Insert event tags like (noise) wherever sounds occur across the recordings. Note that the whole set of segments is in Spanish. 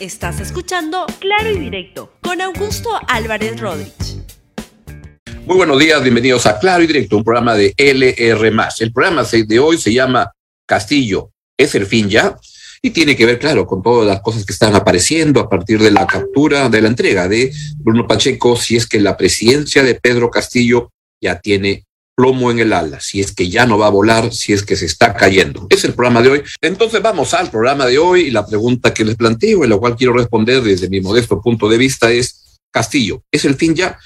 Estás escuchando Claro y Directo con Augusto Álvarez Rodríguez. Muy buenos días, bienvenidos a Claro y Directo, un programa de LR. El programa de hoy se llama Castillo, ¿es el fin ya? Y tiene que ver, claro, con todas las cosas que están apareciendo a partir de la captura, de la entrega de Bruno Pacheco, si es que la presidencia de Pedro Castillo ya tiene plomo en el ala, si es que ya no va a volar, si es que se está cayendo. Es el programa de hoy. Entonces vamos al programa de hoy y la pregunta que les planteo y la cual quiero responder desde mi modesto punto de vista es, Castillo, ¿es el fin ya?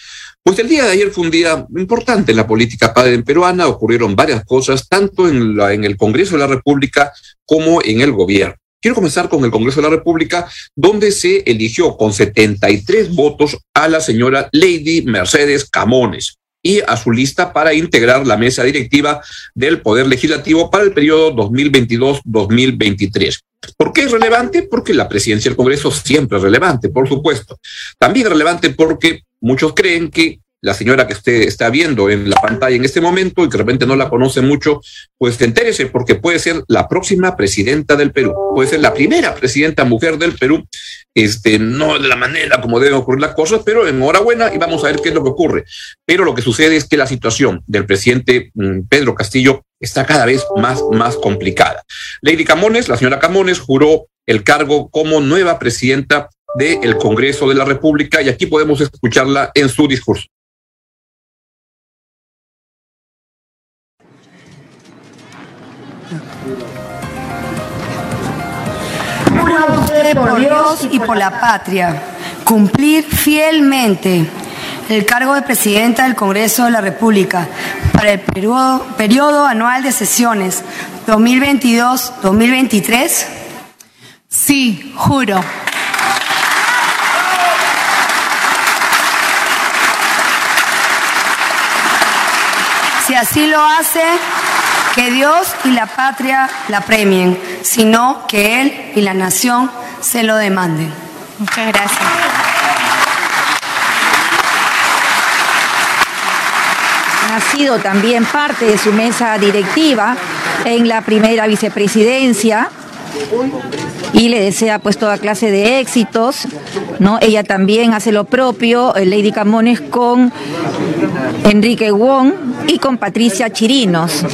Pues el día de ayer fue un día importante en la política padre peruana, ocurrieron varias cosas, tanto en, la, en el Congreso de la República como en el gobierno. Quiero comenzar con el Congreso de la República, donde se eligió con 73 votos a la señora Lady Mercedes Camones y a su lista para integrar la mesa directiva del Poder Legislativo para el periodo 2022-2023. ¿Por qué es relevante? Porque la presidencia del Congreso siempre es relevante, por supuesto. También es relevante porque muchos creen que la señora que usted está viendo en la pantalla en este momento y que de repente no la conoce mucho, pues entérese porque puede ser la próxima presidenta del Perú, puede ser la primera presidenta mujer del Perú, este, no de la manera como deben ocurrir las cosas, pero enhorabuena y vamos a ver qué es lo que ocurre. Pero lo que sucede es que la situación del presidente mm, Pedro Castillo está cada vez más, más complicada. Lady Camones, la señora Camones, juró el cargo como nueva presidenta del Congreso de la República y aquí podemos escucharla en su discurso. Por Dios y por la patria cumplir fielmente el cargo de presidenta del Congreso de la República para el periodo, periodo anual de sesiones 2022-2023? Sí, juro. Si así lo hace, que Dios y la patria la premien, sino que Él y la nación se lo demanden. Muchas gracias. Ha sido también parte de su mesa directiva en la primera vicepresidencia y le desea pues toda clase de éxitos, ¿no? Ella también hace lo propio, eh, Lady Camones con Enrique Wong y con Patricia Chirinos.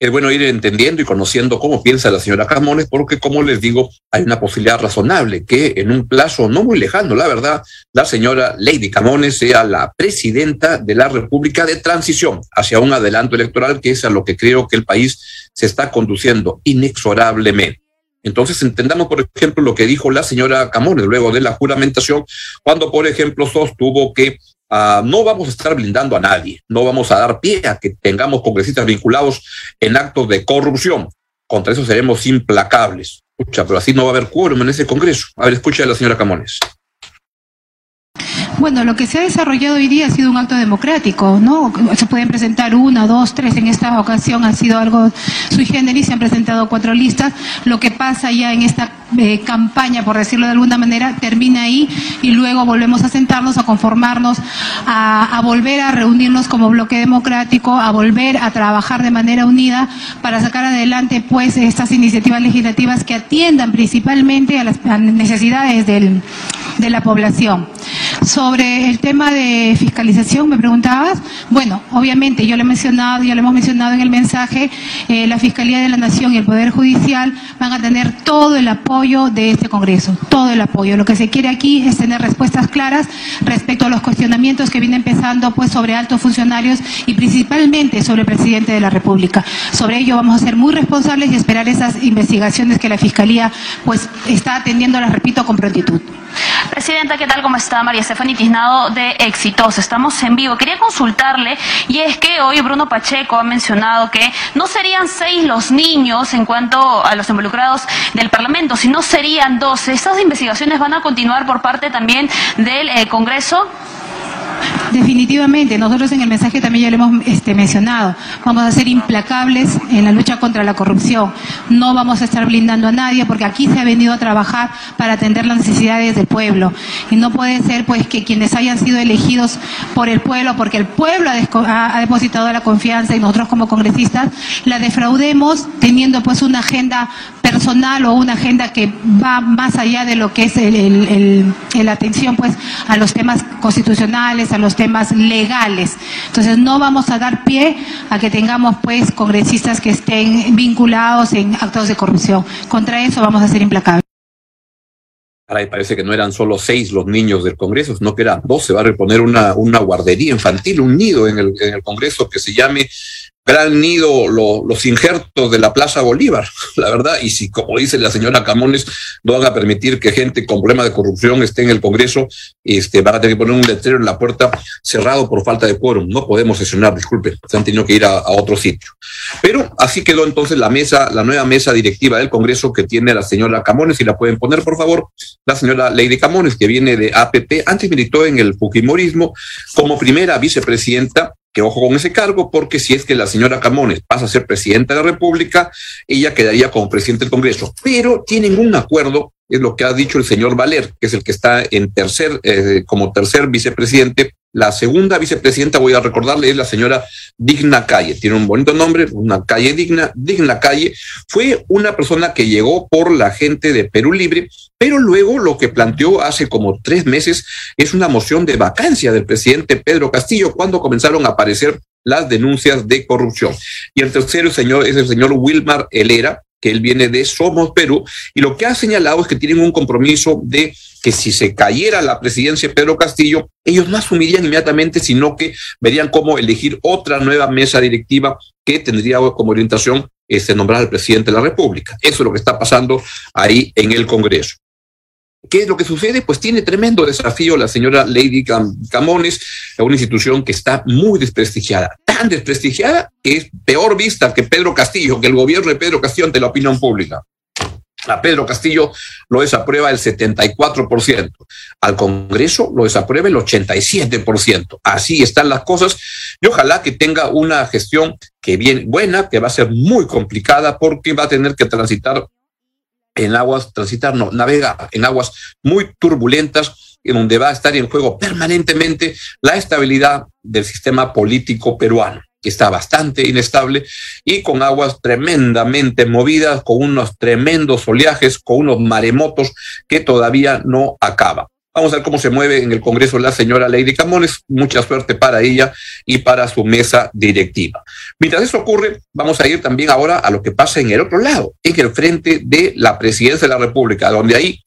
Es bueno ir entendiendo y conociendo cómo piensa la señora Camones, porque como les digo, hay una posibilidad razonable que en un plazo no muy lejano, la verdad, la señora Lady Camones sea la presidenta de la República de Transición hacia un adelanto electoral, que es a lo que creo que el país se está conduciendo inexorablemente. Entonces entendamos, por ejemplo, lo que dijo la señora Camones luego de la juramentación, cuando, por ejemplo, sostuvo que ah, no vamos a estar blindando a nadie, no vamos a dar pie a que tengamos congresistas vinculados en actos de corrupción. Contra eso seremos implacables. Escucha, pero así no va a haber quórum en ese Congreso. A ver, escucha a la señora Camones. Bueno, lo que se ha desarrollado hoy día ha sido un acto democrático, ¿no? Se pueden presentar una, dos, tres. En esta ocasión ha sido algo sui generis, se han presentado cuatro listas. Lo que pasa ya en esta eh, campaña, por decirlo de alguna manera, termina ahí y luego volvemos a sentarnos, a conformarnos, a, volver a reunirnos como bloque democrático, a volver a trabajar de manera unida para sacar adelante, pues, estas iniciativas legislativas que atiendan principalmente a las necesidades del, de la población. Sobre el tema de fiscalización, me preguntabas. Bueno, obviamente, yo lo he mencionado, ya lo hemos mencionado en el mensaje, eh, la Fiscalía de la Nación y el Poder Judicial van a tener todo el apoyo de este Congreso, todo el apoyo. Lo que se quiere aquí es tener respuestas claras respecto a los cuestionamientos que vienen empezando pues, sobre altos funcionarios y principalmente sobre el presidente de la República. Sobre ello vamos a ser muy responsables y esperar esas investigaciones que la Fiscalía pues, está atendiendo, las repito, con prontitud. Presidenta, ¿qué tal? ¿Cómo está? María Estefany Tiznado de Éxitos. Estamos en vivo. Quería consultarle, y es que hoy Bruno Pacheco ha mencionado que no serían seis los niños en cuanto a los involucrados del Parlamento, sino serían doce. ¿Estas investigaciones van a continuar por parte también del eh, Congreso? Definitivamente, nosotros en el mensaje también ya lo hemos este, mencionado, vamos a ser implacables en la lucha contra la corrupción. No vamos a estar blindando a nadie porque aquí se ha venido a trabajar para atender las necesidades del pueblo. Y no puede ser pues que quienes hayan sido elegidos por el pueblo, porque el pueblo ha, ha depositado la confianza y nosotros como congresistas la defraudemos teniendo pues una agenda personal o una agenda que va más allá de lo que es la atención pues a los temas constitucionales, a los temas legales. Entonces no vamos a dar pie a que tengamos pues congresistas que estén vinculados en actos de corrupción. Contra eso vamos a ser implacables. Ahora parece que no eran solo seis los niños del Congreso, sino que eran dos. Se va a reponer una, una guardería infantil, un nido en el, en el Congreso que se llame gran nido los injertos de la Plaza Bolívar, (laughs) la verdad, y si, como dice la señora Camones, no van a permitir que gente con problemas de corrupción esté en el Congreso, este, van a tener que poner un letrero en la puerta cerrado por falta de quórum. No podemos sesionar, disculpe, se han tenido que ir a, otro sitio. Pero así quedó entonces la mesa, la nueva mesa directiva del Congreso que tiene la señora Camones, si la pueden poner, por favor, la señora Lady Camones, que viene de APP, antes militó en el Fujimorismo como primera vicepresidenta que ojo con ese cargo, porque si es que la señora Camones pasa a ser presidenta de la República, ella quedaría como presidente del Congreso. Pero tienen un acuerdo, es lo que ha dicho el señor Valer, que es el que está en tercer, eh, como tercer vicepresidente la segunda vicepresidenta, voy a recordarle, es la señora Digna Calle. Tiene un bonito nombre, una calle digna. Digna Calle fue una persona que llegó por la gente de Perú Libre, pero luego lo que planteó hace como tres meses es una moción de vacancia del presidente Pedro Castillo cuando comenzaron a aparecer las denuncias de corrupción. Y el tercero señor es el señor Wilmar Helera, que él viene de Somos Perú, y lo que ha señalado es que tienen un compromiso de que si se cayera la presidencia de Pedro Castillo, ellos no asumirían inmediatamente, sino que verían cómo elegir otra nueva mesa directiva que tendría como orientación este, nombrar al presidente de la República. Eso es lo que está pasando ahí en el Congreso. ¿Qué es lo que sucede? Pues tiene tremendo desafío la señora Lady Camones, una institución que está muy desprestigiada, tan desprestigiada que es peor vista que Pedro Castillo, que el gobierno de Pedro Castillo ante la opinión pública. A Pedro Castillo lo desaprueba el 74%, al Congreso lo desaprueba el 87%. Así están las cosas y ojalá que tenga una gestión que bien buena, que va a ser muy complicada porque va a tener que transitar en aguas, transitar, no, navega en aguas muy turbulentas, en donde va a estar en juego permanentemente la estabilidad del sistema político peruano que está bastante inestable y con aguas tremendamente movidas, con unos tremendos oleajes, con unos maremotos que todavía no acaban. Vamos a ver cómo se mueve en el Congreso la señora Lady Camones. Mucha suerte para ella y para su mesa directiva. Mientras eso ocurre, vamos a ir también ahora a lo que pasa en el otro lado, en el frente de la presidencia de la República, donde ahí,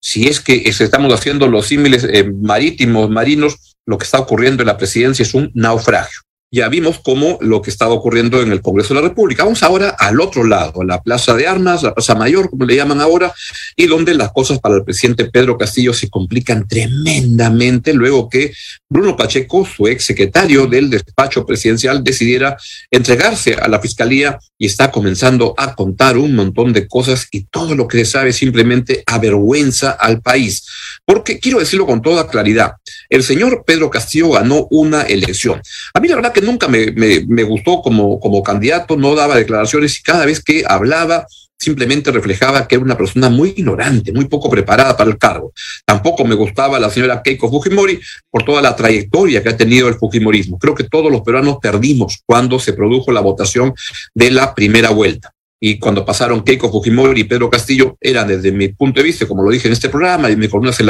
si es que estamos haciendo los símiles eh, marítimos, marinos, lo que está ocurriendo en la presidencia es un naufragio ya vimos cómo lo que estaba ocurriendo en el Congreso de la República. Vamos ahora al otro lado, a la Plaza de Armas, la Plaza Mayor, como le llaman ahora, y donde las cosas para el presidente Pedro Castillo se complican tremendamente luego que Bruno Pacheco, su ex secretario del despacho presidencial, decidiera entregarse a la Fiscalía y está comenzando a contar un montón de cosas y todo lo que se sabe simplemente avergüenza al país. Porque quiero decirlo con toda claridad, el señor Pedro Castillo ganó una elección. A mí la verdad que nunca me, me, gustó como, como candidato, no daba declaraciones y cada vez que hablaba simplemente reflejaba que era una persona muy ignorante, muy poco preparada para el cargo. Tampoco me gustaba la señora Keiko Fujimori por toda la trayectoria que ha tenido el Fujimorismo. Creo que todos los peruanos perdimos cuando se produjo la votación de la primera vuelta. Y cuando pasaron Keiko Fujimori y Pedro Castillo, eran desde mi punto de vista, como lo dije en este programa y mi columna en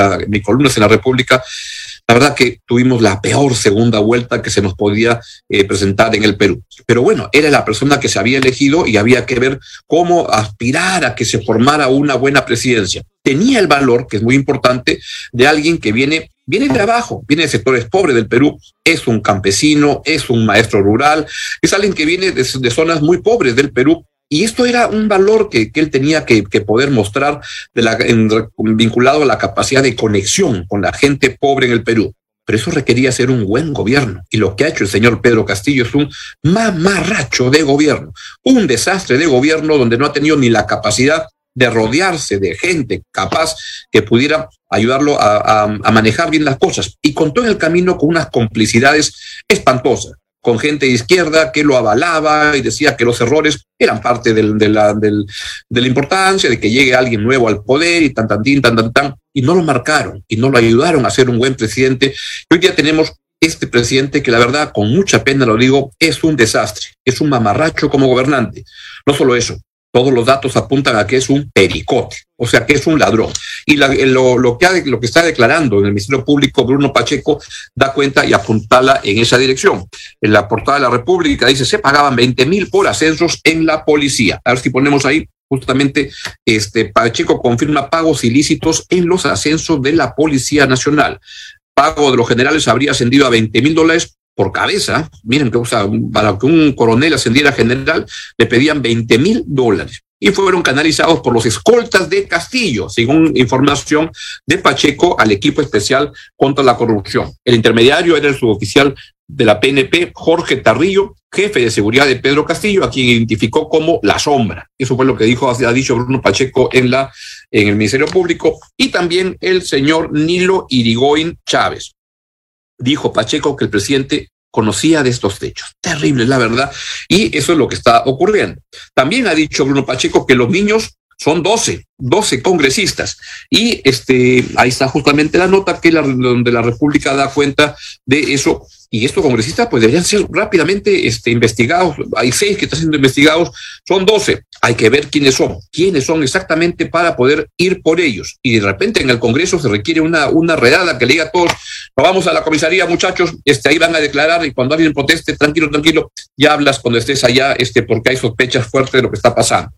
la, República, la verdad que tuvimos la peor segunda vuelta que se nos podía eh, presentar en el Perú. Pero bueno, era la persona que se había elegido y había que ver cómo aspirar a que se formara una buena presidencia. Tenía el valor, que es muy importante, de alguien que viene viene de abajo, viene de sectores pobres del Perú, es un campesino, es un maestro rural, es alguien que viene de, de, zonas muy pobres del Perú y esto era un valor que, que él tenía que, poder mostrar vinculado a la capacidad de conexión con la gente pobre en el Perú. Pero eso requería ser un buen gobierno. Y lo que ha hecho el señor Pedro Castillo es un mamarracho de gobierno, un desastre de gobierno donde no ha tenido ni la capacidad de rodearse de gente capaz que pudiera ayudarlo a, a manejar bien las cosas. Y contó en el camino con unas complicidades espantosas con gente de izquierda que lo avalaba y decía que los errores eran parte del, de, la, del, de, la, importancia de que llegue alguien nuevo al poder y tan, tan, tan, tan, tan, y no lo marcaron y no lo ayudaron a ser un buen presidente. Hoy día tenemos este presidente que la verdad, con mucha pena lo digo, es un desastre, es un mamarracho como gobernante. No solo eso, todos los datos apuntan a que es un pericote, o sea, que es un ladrón. Y la, lo, lo, que ha, lo que está declarando en el Ministerio Público Bruno Pacheco da cuenta y apuntala en esa dirección. En la portada de la República dice, se pagaban 20 mil por ascensos en la policía. A ver si ponemos ahí justamente este Pacheco confirma pagos ilícitos en los ascensos de la Policía Nacional. Pago de los generales habría ascendido a 20 mil dólares por cabeza, miren que para que un coronel ascendiera general, le pedían 20 mil dólares y fueron canalizados por los escoltas de Castillo, según información de Pacheco al equipo especial contra la corrupción. El intermediario era el suboficial de la PNP, Jorge Tarrillo, jefe de seguridad de Pedro Castillo, a quien identificó como la sombra. Eso fue lo que dijo, ha dicho Bruno Pacheco en, la, en el Ministerio Público, y también el señor Nilo Irigoyen Chávez dijo Pacheco que el presidente conocía de estos hechos. Terrible, la verdad. Y eso es lo que está ocurriendo. También ha dicho Bruno Pacheco que los niños son 12, 12 congresistas. Y este, ahí está justamente la nota que la, donde la República da cuenta de eso y estos congresistas pues deberían ser rápidamente este, investigados. Hay seis que están siendo investigados, son doce. Hay que ver quiénes son, quiénes son exactamente para poder ir por ellos. Y de repente en el Congreso se requiere una, una redada que le diga a todos, vamos a la comisaría, muchachos, este, ahí van a declarar y cuando alguien proteste, tranquilo, tranquilo, ya hablas cuando estés allá, este, porque hay sospechas fuertes de lo que está pasando.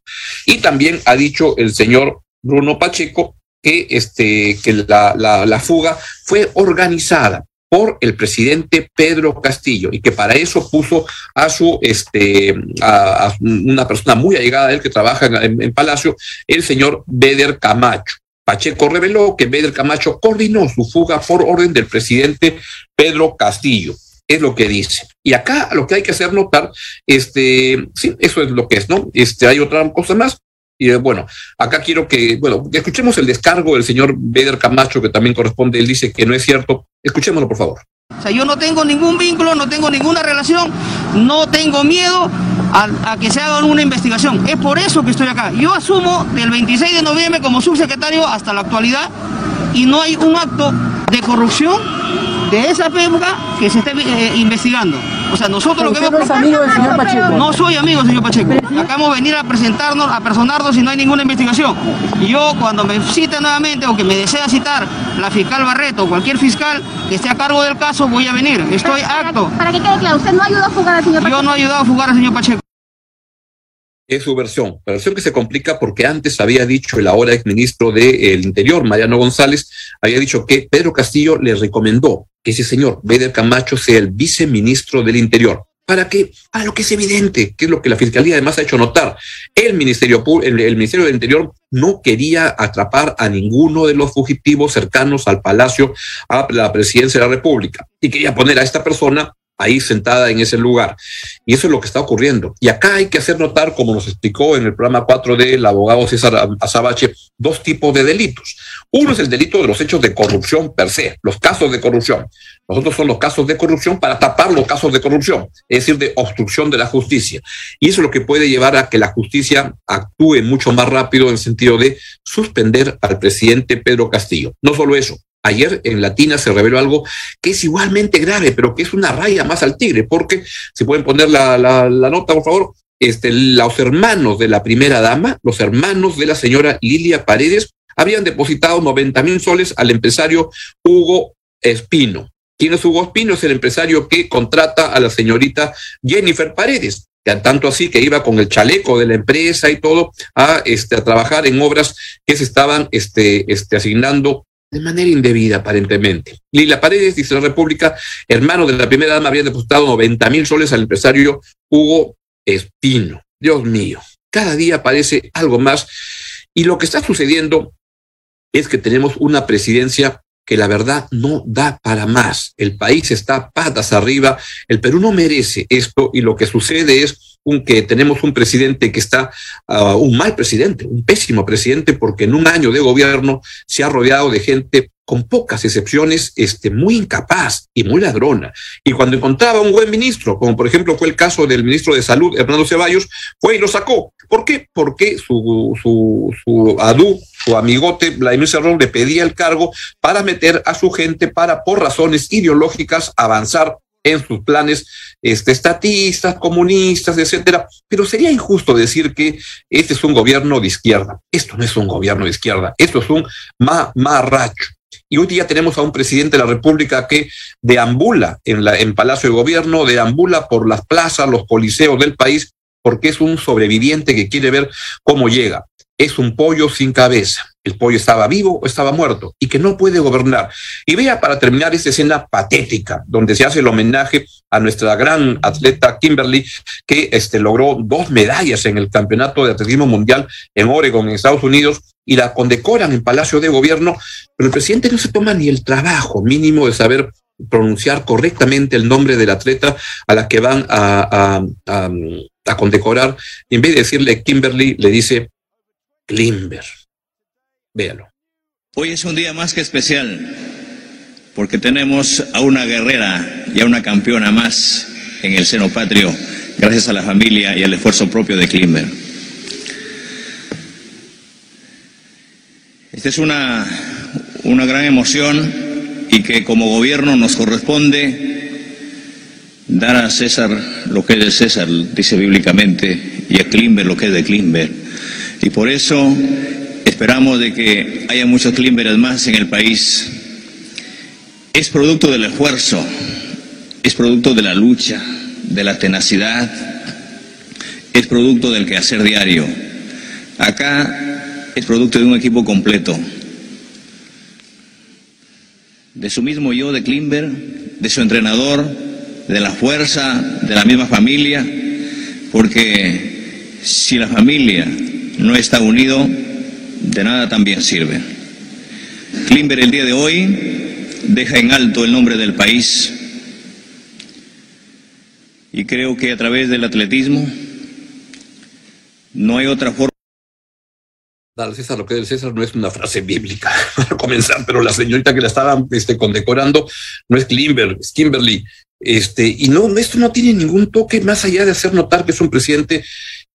Y también ha dicho el señor Bruno Pacheco que, este, que la, la, fuga fue organizada por el presidente Pedro Castillo y que para eso puso a su este a, a una persona muy allegada a él que trabaja en, en, Palacio, el señor Beder Camacho. Pacheco reveló que Beder Camacho coordinó su fuga por orden del presidente Pedro Castillo. Es lo que dice. Y acá lo que hay que hacer notar, este, sí, eso es lo que es, ¿no? Este, hay otra cosa más. Y bueno, acá quiero que, bueno, escuchemos el descargo del señor Beder Camacho, que también corresponde, él dice que no es cierto. Escuchémoslo, por favor. O sea, yo no tengo ningún vínculo, no tengo ninguna relación, no tengo miedo a, a, que se haga una investigación. Es por eso que estoy acá. Yo asumo del 26 de noviembre como subsecretario hasta la actualidad y no hay un acto de corrupción de esa época que se esté eh, investigando. O sea, nosotros lo que hemos... No es amigo del señor Pacheco. No soy amigo del señor Pacheco. Acabamos de venir a presentarnos, a personarnos y no hay ninguna investigación. Y yo cuando me cite nuevamente o que me desea citar la fiscal Barreto o cualquier fiscal que esté a cargo del caso, voy a venir. Estoy apto. Para que quede claro, usted no ayudó a fugar al señor Pacheco. Yo no he ayudado a fugar al señor Pacheco es su versión, versión que se complica porque antes había dicho el ahora exministro del Interior, Mariano González, había dicho que Pedro Castillo le recomendó que ese señor Beder Camacho sea el viceministro del Interior. ¿Para qué? Para lo que es evidente, que es lo que la Fiscalía además ha hecho notar. El Ministerio, el, el Ministerio del Interior no quería atrapar a ninguno de los fugitivos cercanos al Palacio, a la Presidencia de la República, y quería poner a esta persona ahí sentada en ese lugar. Y eso es lo que está ocurriendo. Y acá hay que hacer notar, como nos explicó en el programa 4D el abogado César Azabache, dos tipos de delitos. Uno es el delito de los hechos de corrupción per se, los casos de corrupción. Los otros son los casos de corrupción para tapar los casos de corrupción, es decir, de obstrucción de la justicia. Y eso es lo que puede llevar a que la justicia actúe mucho más rápido en el sentido de suspender al presidente Pedro Castillo. No solo eso, Ayer en Latina se reveló algo que es igualmente grave, pero que es una raya más al tigre, porque, si pueden poner la, la, la nota, por favor, este, los hermanos de la primera dama, los hermanos de la señora Lilia Paredes, habían depositado 90 mil soles al empresario Hugo Espino. ¿Quién es Hugo Espino? Es el empresario que contrata a la señorita Jennifer Paredes tanto así que iba con el chaleco de la empresa y todo a, este, a trabajar en obras que se estaban este, este, asignando de manera indebida, aparentemente. Lila Paredes, dice la República, hermano de la primera dama, había depositado 90 mil soles al empresario Hugo Espino. Dios mío, cada día aparece algo más. Y lo que está sucediendo es que tenemos una presidencia que la verdad no da para más. El país está patas arriba. El Perú no merece esto y lo que sucede es un, que tenemos un presidente que está, uh, un mal presidente, un pésimo presidente, porque en un año de gobierno se ha rodeado de gente con pocas excepciones, este, muy incapaz y muy ladrona. Y cuando encontraba un buen ministro, como por ejemplo fue el caso del ministro de Salud, Hernando Ceballos, fue y lo sacó. ¿Por qué? Porque su, su, su adu, su amigote Vladimir Cerrón le pedía el cargo para meter a su gente para, por razones ideológicas, avanzar en sus planes este, estatistas, comunistas, etcétera. Pero sería injusto decir que este es un gobierno de izquierda. Esto no es un gobierno de izquierda, esto es un marracho. Y hoy día tenemos a un presidente de la República que deambula en, la, en Palacio de Gobierno, deambula por las plazas, los coliseos del país, porque es un sobreviviente que quiere ver cómo llega. Es un pollo sin cabeza el pollo estaba vivo o estaba muerto y que no puede gobernar. Y vea para terminar esta escena patética, donde se hace el homenaje a nuestra gran atleta Kimberly, que este, logró dos medallas en el Campeonato de Atletismo Mundial en Oregon, en Estados Unidos, y la condecoran en Palacio de Gobierno, pero el presidente no se toma ni el trabajo mínimo de saber pronunciar correctamente el nombre del atleta a la que van a, a condecorar. Y en vez de decirle Kimberly, le dice Klimber. Véalo. Hoy es un día más que especial porque tenemos a una guerrera y a una campeona más en el seno patrio, gracias a la familia y al esfuerzo propio de Klimber. Esta es una, una gran emoción y que como gobierno nos corresponde dar a César lo que es de César, dice bíblicamente, y a Klimber lo que es de Klimber. Y por eso Esperamos de que haya muchos clímeres más en el país. Es producto del esfuerzo, es producto de la lucha, de la tenacidad, es producto del quehacer diario. Acá es producto de un equipo completo. De su mismo yo, de Klimber, de su entrenador, de la fuerza, de la misma familia, porque si la familia no está unido, de nada también sirve. Klimber el día de hoy deja en alto el nombre del país y creo que a través del atletismo no hay otra forma. Dar César lo que es César no es una frase bíblica (laughs) para comenzar, pero la señorita que la estaba este, condecorando no es Klimber, es Kimberly. Este, y no, esto no tiene ningún toque más allá de hacer notar que es un presidente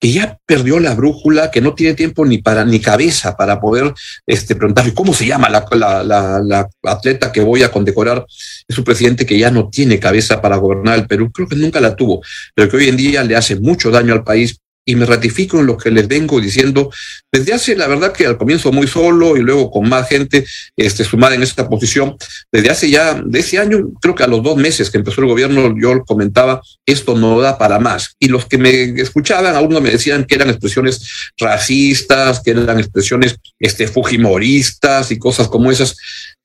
que ya perdió la brújula, que no tiene tiempo ni para ni cabeza para poder este, preguntar cómo se llama la, la, la, la, atleta que voy a condecorar. Es un presidente que ya no tiene cabeza para gobernar el Perú, creo que nunca la tuvo, pero que hoy en día le hace mucho daño al país y me ratifico en lo que les vengo diciendo desde hace, la verdad que al comienzo muy solo y luego con más gente este, sumada en esta posición, desde hace ya, de ese año, creo que a los dos meses que empezó el gobierno, yo comentaba, esto no da para más. Y los que me escuchaban, algunos me decían que eran expresiones racistas, que eran expresiones este, fujimoristas y cosas como esas.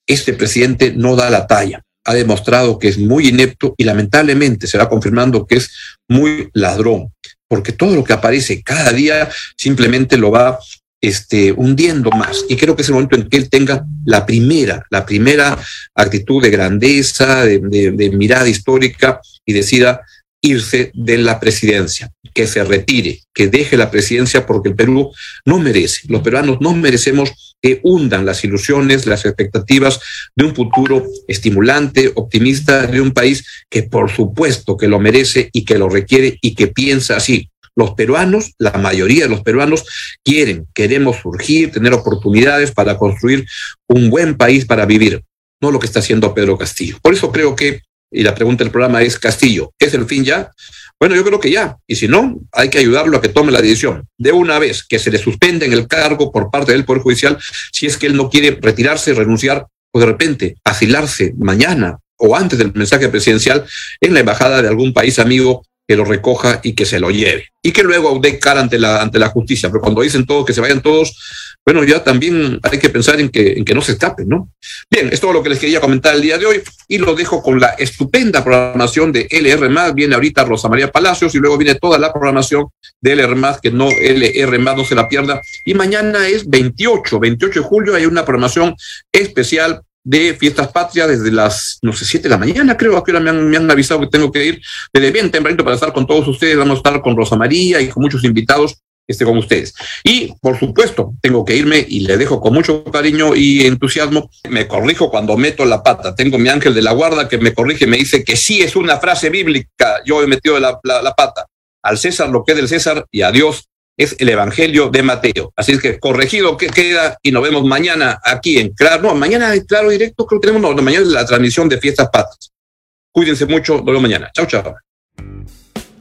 Este presidente no da la talla ha demostrado que es muy inepto y lamentablemente se va confirmando que es muy ladrón porque todo lo que aparece cada día simplemente lo va este, hundiendo más. Y creo que es el momento en que él tenga la primera, la primera actitud de grandeza, de, de, de mirada histórica y decida irse de la presidencia, que se retire, que deje la presidencia porque el Perú no merece, los peruanos no merecemos que hundan las ilusiones, las expectativas de un futuro estimulante, optimista, de un país que por supuesto que lo merece y que lo requiere y que piensa así. Los peruanos, la mayoría de los peruanos quieren, queremos surgir, tener oportunidades para construir un buen país para vivir, no lo que está haciendo Pedro Castillo. Por eso creo que, y la pregunta del programa es, Castillo, ¿es el fin ya? Bueno, yo creo que ya. Y si no, hay que ayudarlo a que tome la decisión. De una vez que se le suspende en el cargo por parte del Poder Judicial, si es que él no quiere retirarse, renunciar o de repente asilarse mañana o antes del mensaje presidencial en la embajada de algún país amigo que lo recoja y que se lo lleve. Y que luego dé cara ante la, ante la justicia. Pero cuando dicen todos que se vayan todos, bueno, ya también hay que pensar en que, en que no se escapen, ¿no? Bien, es todo lo que les quería comentar el día de hoy y lo dejo con la estupenda programación de LR+. Viene ahorita Rosa María Palacios y luego viene toda la programación de LR+, que no LR+, no se la pierda. Y mañana es 28, 28 de julio, hay una programación especial de Fiestas Patrias desde las, no sé, 7 de la mañana, creo, que ahora me han, me han avisado que tengo que ir desde bien tempranito para estar con todos ustedes. Vamos a estar con Rosa María y con muchos invitados esté con ustedes. Y, por supuesto, tengo que irme y le dejo con mucho cariño y entusiasmo. Me corrijo cuando meto la pata. Tengo mi ángel de la guarda que me corrige y me dice que sí es una frase bíblica. Yo he metido la, la, pata. Al César lo que es del César y a Dios es el Evangelio de Mateo. Así es que corregido que queda y nos vemos mañana aquí en Claro. No, mañana en Claro Directo creo que tenemos, no, mañana es la transmisión de Fiestas Patas. Cuídense mucho, nos vemos mañana. Chao, chao.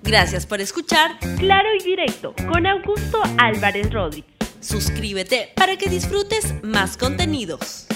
Gracias por escuchar Claro y Directo con Augusto Álvarez Rodríguez. Suscríbete para que disfrutes más contenidos.